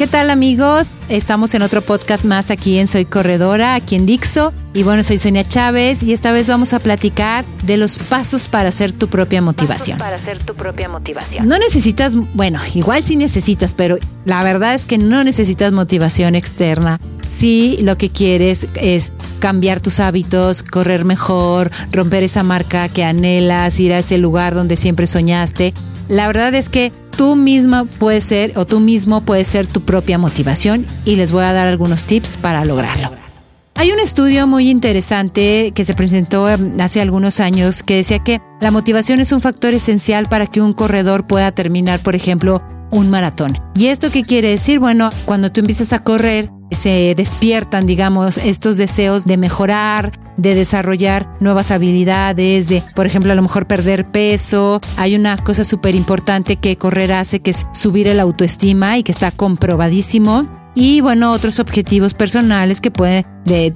¿Qué tal amigos? Estamos en otro podcast más aquí en Soy Corredora, aquí en Dixo. Y bueno, soy Sonia Chávez y esta vez vamos a platicar de los pasos para hacer tu propia motivación. para hacer tu propia motivación. No necesitas, bueno, igual sí necesitas, pero la verdad es que no necesitas motivación externa. Si lo que quieres es cambiar tus hábitos, correr mejor, romper esa marca que anhelas, ir a ese lugar donde siempre soñaste. La verdad es que tú misma puedes ser o tú mismo puedes ser tu propia motivación y les voy a dar algunos tips para lograrlo. Hay un estudio muy interesante que se presentó hace algunos años que decía que la motivación es un factor esencial para que un corredor pueda terminar, por ejemplo, un maratón. ¿Y esto qué quiere decir? Bueno, cuando tú empiezas a correr, se despiertan, digamos, estos deseos de mejorar, de desarrollar nuevas habilidades, de, por ejemplo, a lo mejor perder peso. Hay una cosa súper importante que correr hace, que es subir el autoestima y que está comprobadísimo. Y bueno, otros objetivos personales que pueden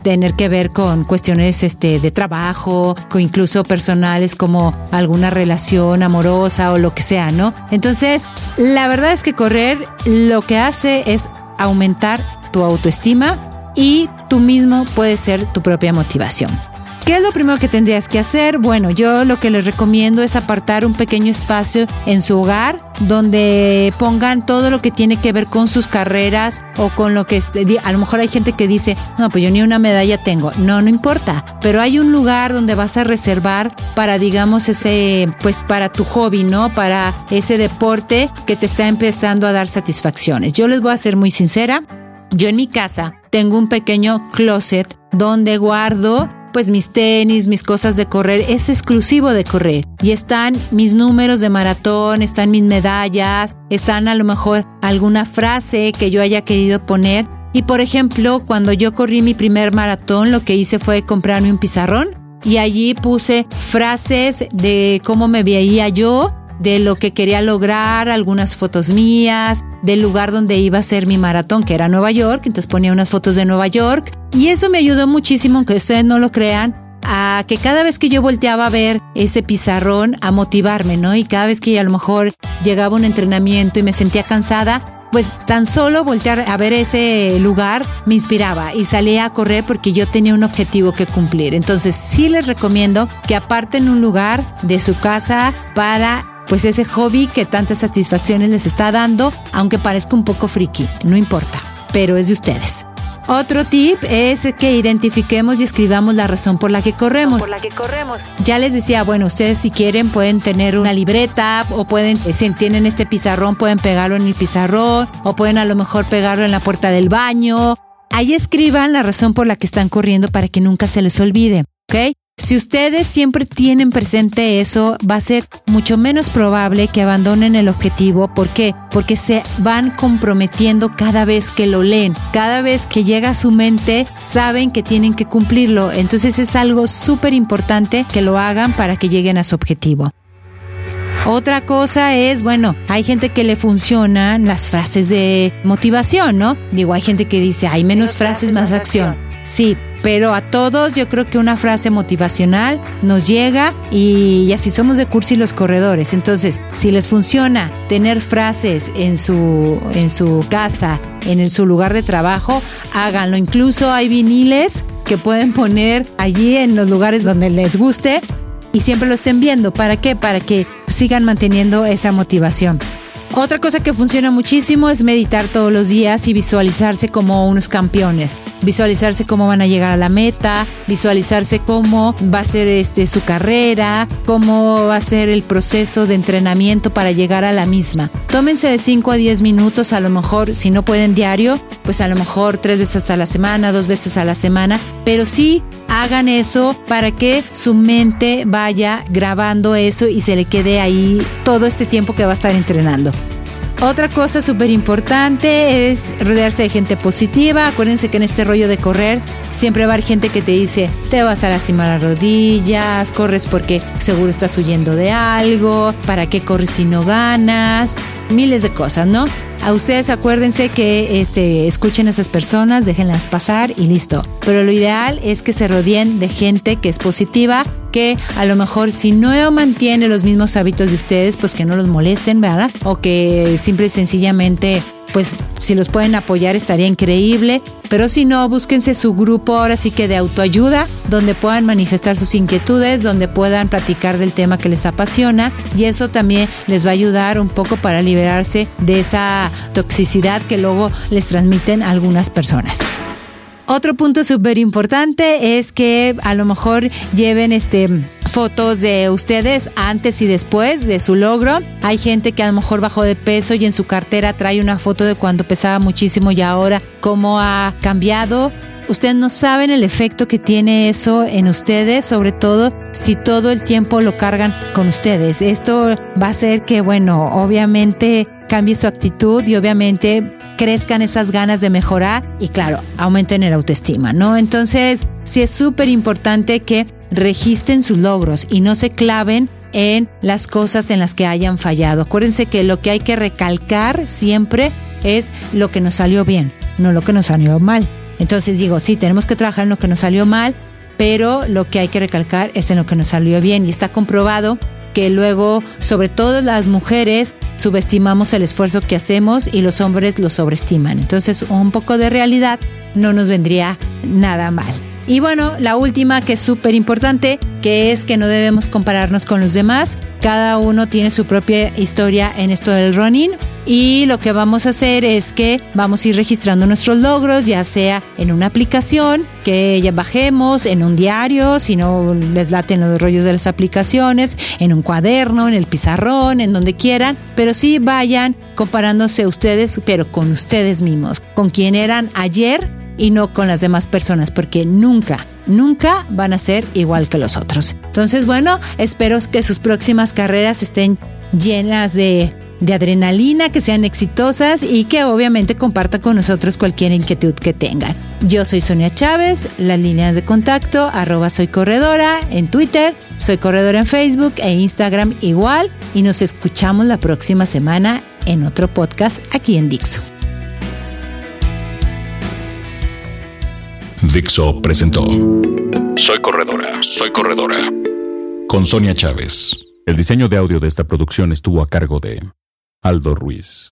tener que ver con cuestiones este, de trabajo, o incluso personales como alguna relación amorosa o lo que sea, ¿no? Entonces, la verdad es que correr lo que hace es aumentar tu autoestima y tú mismo puedes ser tu propia motivación. ¿Qué es lo primero que tendrías que hacer? Bueno, yo lo que les recomiendo es apartar un pequeño espacio en su hogar donde pongan todo lo que tiene que ver con sus carreras o con lo que a lo mejor hay gente que dice, no, pues yo ni una medalla tengo. No, no importa, pero hay un lugar donde vas a reservar para, digamos, ese, pues para tu hobby, ¿no? Para ese deporte que te está empezando a dar satisfacciones. Yo les voy a ser muy sincera, yo en mi casa tengo un pequeño closet donde guardo pues mis tenis, mis cosas de correr, es exclusivo de correr. Y están mis números de maratón, están mis medallas, están a lo mejor alguna frase que yo haya querido poner. Y por ejemplo, cuando yo corrí mi primer maratón, lo que hice fue comprarme un pizarrón y allí puse frases de cómo me veía yo de lo que quería lograr, algunas fotos mías, del lugar donde iba a ser mi maratón, que era Nueva York, entonces ponía unas fotos de Nueva York y eso me ayudó muchísimo, aunque ustedes no lo crean, a que cada vez que yo volteaba a ver ese pizarrón, a motivarme, ¿no? Y cada vez que a lo mejor llegaba un entrenamiento y me sentía cansada, pues tan solo voltear a ver ese lugar me inspiraba y salía a correr porque yo tenía un objetivo que cumplir. Entonces sí les recomiendo que aparten un lugar de su casa para pues ese hobby que tantas satisfacciones les está dando, aunque parezca un poco friki, no importa, pero es de ustedes. Otro tip es que identifiquemos y escribamos la razón por la que corremos. Por la que corremos. Ya les decía, bueno, ustedes si quieren pueden tener una libreta o pueden, si tienen este pizarrón, pueden pegarlo en el pizarrón o pueden a lo mejor pegarlo en la puerta del baño. Ahí escriban la razón por la que están corriendo para que nunca se les olvide, ¿ok? Si ustedes siempre tienen presente eso, va a ser mucho menos probable que abandonen el objetivo. ¿Por qué? Porque se van comprometiendo cada vez que lo leen. Cada vez que llega a su mente, saben que tienen que cumplirlo. Entonces es algo súper importante que lo hagan para que lleguen a su objetivo. Otra cosa es, bueno, hay gente que le funcionan las frases de motivación, ¿no? Digo, hay gente que dice, hay menos frases, más acción. Sí, pero a todos yo creo que una frase motivacional nos llega y, así somos de cursi los corredores. Entonces, si les funciona tener frases en su, en su casa, en su lugar de trabajo, háganlo. Incluso hay viniles que pueden poner allí en los lugares donde les guste y siempre lo estén viendo. ¿Para qué? Para que sigan manteniendo esa motivación. Otra cosa que funciona muchísimo es meditar todos los días y visualizarse como unos campeones. Visualizarse cómo van a llegar a la meta, visualizarse cómo va a ser este, su carrera, cómo va a ser el proceso de entrenamiento para llegar a la misma. Tómense de 5 a 10 minutos, a lo mejor, si no pueden diario, pues a lo mejor tres veces a la semana, dos veces a la semana, pero sí hagan eso para que su mente vaya grabando eso y se le quede ahí todo este tiempo que va a estar entrenando. Otra cosa súper importante es rodearse de gente positiva. Acuérdense que en este rollo de correr siempre va a haber gente que te dice, te vas a lastimar las rodillas, corres porque seguro estás huyendo de algo, ¿para qué corres si no ganas? Miles de cosas, ¿no? A ustedes acuérdense que este, escuchen a esas personas, déjenlas pasar y listo. Pero lo ideal es que se rodeen de gente que es positiva, que a lo mejor si no mantiene los mismos hábitos de ustedes, pues que no los molesten, ¿verdad? O que simple y sencillamente pues si los pueden apoyar estaría increíble. Pero si no, búsquense su grupo ahora sí que de autoayuda, donde puedan manifestar sus inquietudes, donde puedan platicar del tema que les apasiona y eso también les va a ayudar un poco para liberarse de esa toxicidad que luego les transmiten algunas personas. Otro punto súper importante es que a lo mejor lleven este fotos de ustedes antes y después de su logro. Hay gente que a lo mejor bajó de peso y en su cartera trae una foto de cuando pesaba muchísimo y ahora cómo ha cambiado. Ustedes no saben el efecto que tiene eso en ustedes, sobre todo si todo el tiempo lo cargan con ustedes. Esto va a hacer que, bueno, obviamente cambie su actitud y obviamente crezcan esas ganas de mejorar y claro, aumenten el autoestima, ¿no? Entonces, sí es súper importante que registren sus logros y no se claven en las cosas en las que hayan fallado. Acuérdense que lo que hay que recalcar siempre es lo que nos salió bien, no lo que nos salió mal. Entonces digo, sí, tenemos que trabajar en lo que nos salió mal, pero lo que hay que recalcar es en lo que nos salió bien y está comprobado que luego, sobre todo las mujeres, subestimamos el esfuerzo que hacemos y los hombres lo sobreestiman. Entonces, un poco de realidad no nos vendría nada mal. Y bueno, la última que es súper importante, que es que no debemos compararnos con los demás. Cada uno tiene su propia historia en esto del running y lo que vamos a hacer es que vamos a ir registrando nuestros logros, ya sea en una aplicación que ya bajemos, en un diario, si no les laten los rollos de las aplicaciones, en un cuaderno, en el pizarrón, en donde quieran, pero sí vayan comparándose ustedes, pero con ustedes mismos, con quien eran ayer y no con las demás personas, porque nunca, nunca van a ser igual que los otros. Entonces, bueno, espero que sus próximas carreras estén llenas de, de adrenalina, que sean exitosas y que obviamente compartan con nosotros cualquier inquietud que tengan. Yo soy Sonia Chávez, las líneas de contacto, arroba soy corredora en Twitter, soy corredora en Facebook e Instagram igual y nos escuchamos la próxima semana en otro podcast aquí en Dixo. Dixo presentó Soy Corredora, Soy Corredora. Con Sonia Chávez. El diseño de audio de esta producción estuvo a cargo de Aldo Ruiz.